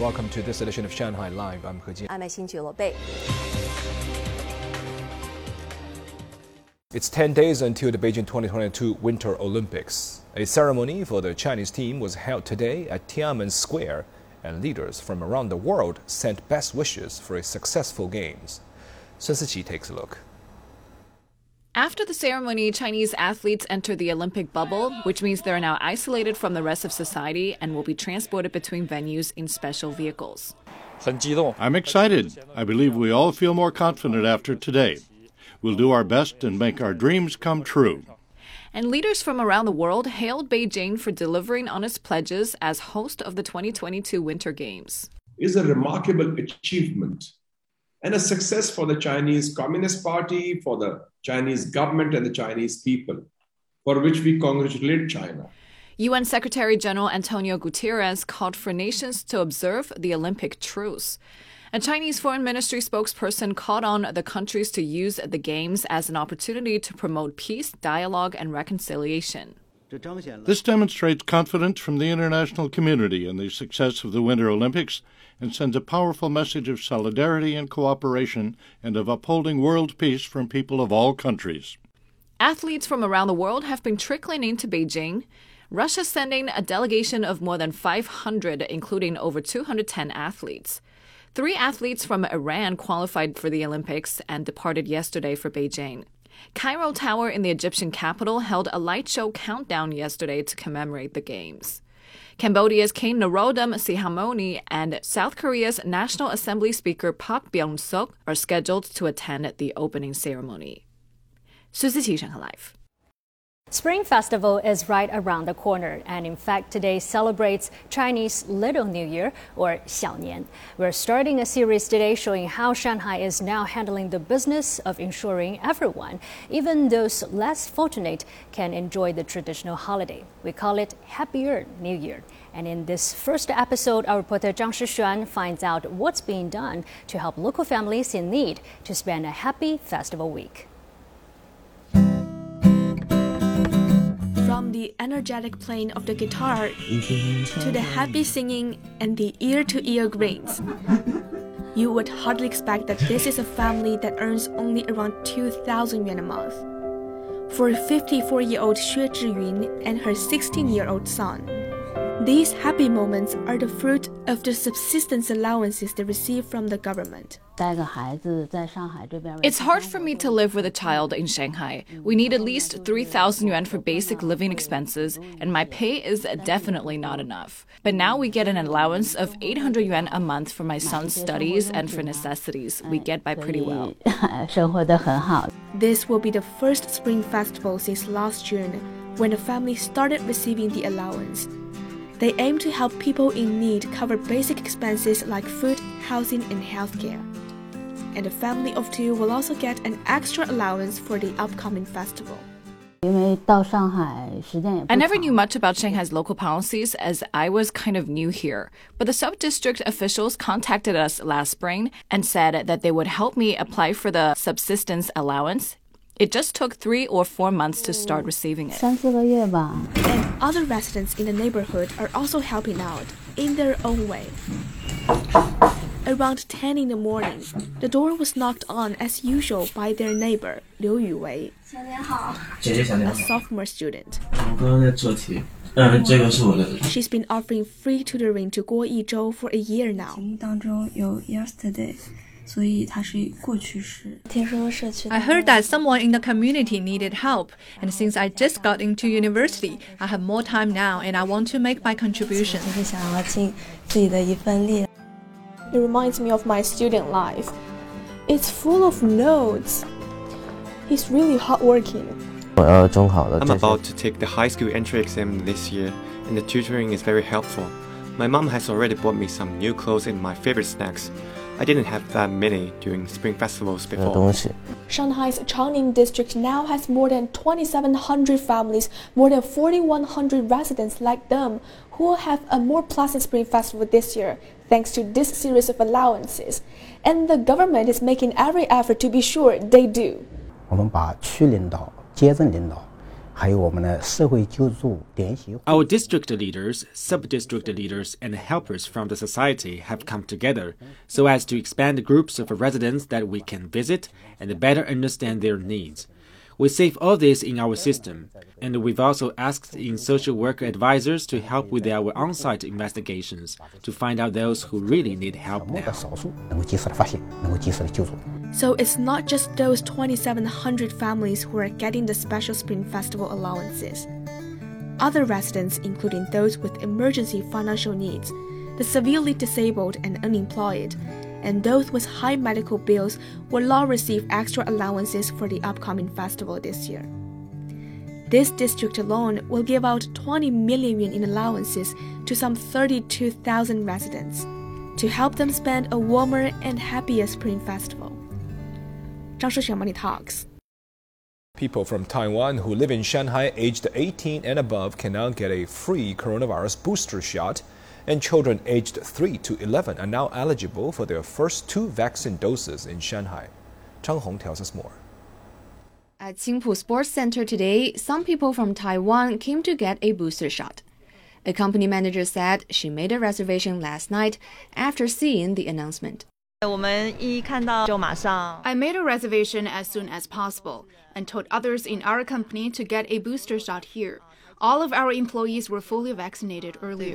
welcome to this edition of Shanghai Live. I'm He Jian. I'm Xin Bei. It's 10 days until the Beijing 2022 Winter Olympics. A ceremony for the Chinese team was held today at Tiananmen Square, and leaders from around the world sent best wishes for a successful Games. Sun Siqi takes a look. After the ceremony, Chinese athletes enter the Olympic bubble, which means they're now isolated from the rest of society and will be transported between venues in special vehicles. I'm excited. I believe we all feel more confident after today. We'll do our best and make our dreams come true. And leaders from around the world hailed Beijing for delivering on its pledges as host of the 2022 Winter Games. Is a remarkable achievement and a success for the Chinese Communist Party, for the Chinese government, and the Chinese people, for which we congratulate China. UN Secretary General Antonio Guterres called for nations to observe the Olympic truce. A Chinese Foreign Ministry spokesperson called on the countries to use the Games as an opportunity to promote peace, dialogue, and reconciliation. This demonstrates confidence from the international community in the success of the Winter Olympics and sends a powerful message of solidarity and cooperation and of upholding world peace from people of all countries. Athletes from around the world have been trickling into Beijing. Russia sending a delegation of more than 500, including over 210 athletes. Three athletes from Iran qualified for the Olympics and departed yesterday for Beijing. Cairo Tower in the Egyptian capital held a light show countdown yesterday to commemorate the Games. Cambodia's King Norodom Sihamoni and South Korea's National Assembly Speaker Park Byung-suk are scheduled to attend the opening ceremony. 苏思琪，上海 Live。 Spring Festival is right around the corner, and in fact, today celebrates Chinese Little New Year, or Xiaonian. We're starting a series today showing how Shanghai is now handling the business of ensuring everyone, even those less fortunate, can enjoy the traditional holiday. We call it Happier New Year. And in this first episode, our reporter Zhang Shixuan finds out what's being done to help local families in need to spend a happy festival week. The energetic playing of the guitar to the happy singing and the ear to ear grins. You would hardly expect that this is a family that earns only around 2,000 yuan a month. For 54 year old Xue Zhiyun and her 16 year old son, these happy moments are the fruit of the subsistence allowances they receive from the government. It's hard for me to live with a child in Shanghai. We need at least 3,000 yuan for basic living expenses, and my pay is definitely not enough. But now we get an allowance of 800 yuan a month for my son's studies and for necessities. We get by pretty well. This will be the first Spring Festival since last June, when the family started receiving the allowance. They aim to help people in need cover basic expenses like food, housing, and healthcare and a family of two will also get an extra allowance for the upcoming festival. I never knew much about Shanghai's local policies as I was kind of new here. But the sub district officials contacted us last spring and said that they would help me apply for the subsistence allowance. It just took three or four months to start receiving it. And other residents in the neighborhood are also helping out in their own way. Around 10 in the morning, the door was knocked on as usual by their neighbor, Liu Yuwei, a sophomore student. She's been offering free tutoring to Guo Yizhou for a year now. I heard that someone in the community needed help, and since I just got into university, I have more time now and I want to make my contribution. It reminds me of my student life. It's full of notes. He's really hardworking. Uh, I'm about to take the high school entry exam this year, and the tutoring is very helpful. My mom has already bought me some new clothes and my favorite snacks. I didn't have that many during spring festivals before. Shanghai's Changning district now has more than 2,700 families, more than 4,100 residents like them, who will have a more pleasant spring festival this year thanks to this series of allowances. And the government is making every effort to be sure they do. Our district leaders, sub-district leaders, and helpers from the society have come together so as to expand groups of residents that we can visit and better understand their needs. We save all this in our system, and we've also asked in social worker advisors to help with our on site investigations to find out those who really need help now. So it's not just those 2,700 families who are getting the special Spring Festival allowances. Other residents, including those with emergency financial needs, the severely disabled and unemployed, and those with high medical bills will all receive extra allowances for the upcoming festival this year. This district alone will give out 20 million yuan in allowances to some 32,000 residents to help them spend a warmer and happier spring festival. Zhang Shixuan Money Talks. People from Taiwan who live in Shanghai aged 18 and above can now get a free coronavirus booster shot and children aged 3 to 11 are now eligible for their first two vaccine doses in Shanghai. Chang Hong tells us more. At Qingpu Sports Center today, some people from Taiwan came to get a booster shot. A company manager said she made a reservation last night after seeing the announcement. I made a reservation as soon as possible and told others in our company to get a booster shot here. All of our employees were fully vaccinated earlier.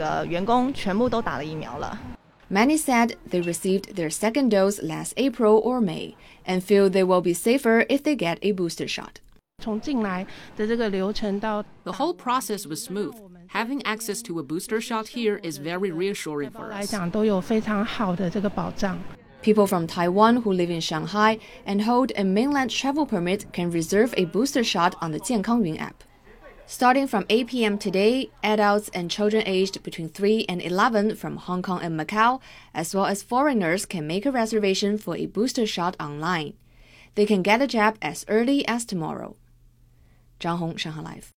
Many said they received their second dose last April or May and feel they will be safer if they get a booster shot. The whole process was smooth. Having access to a booster shot here is very reassuring for us. People from Taiwan who live in Shanghai and hold a mainland travel permit can reserve a booster shot on the Jiankangyun app. Starting from 8 p.m. today, adults and children aged between 3 and 11 from Hong Kong and Macau, as well as foreigners, can make a reservation for a booster shot online. They can get a jab as early as tomorrow. Zhang Hong, Shanghai Live.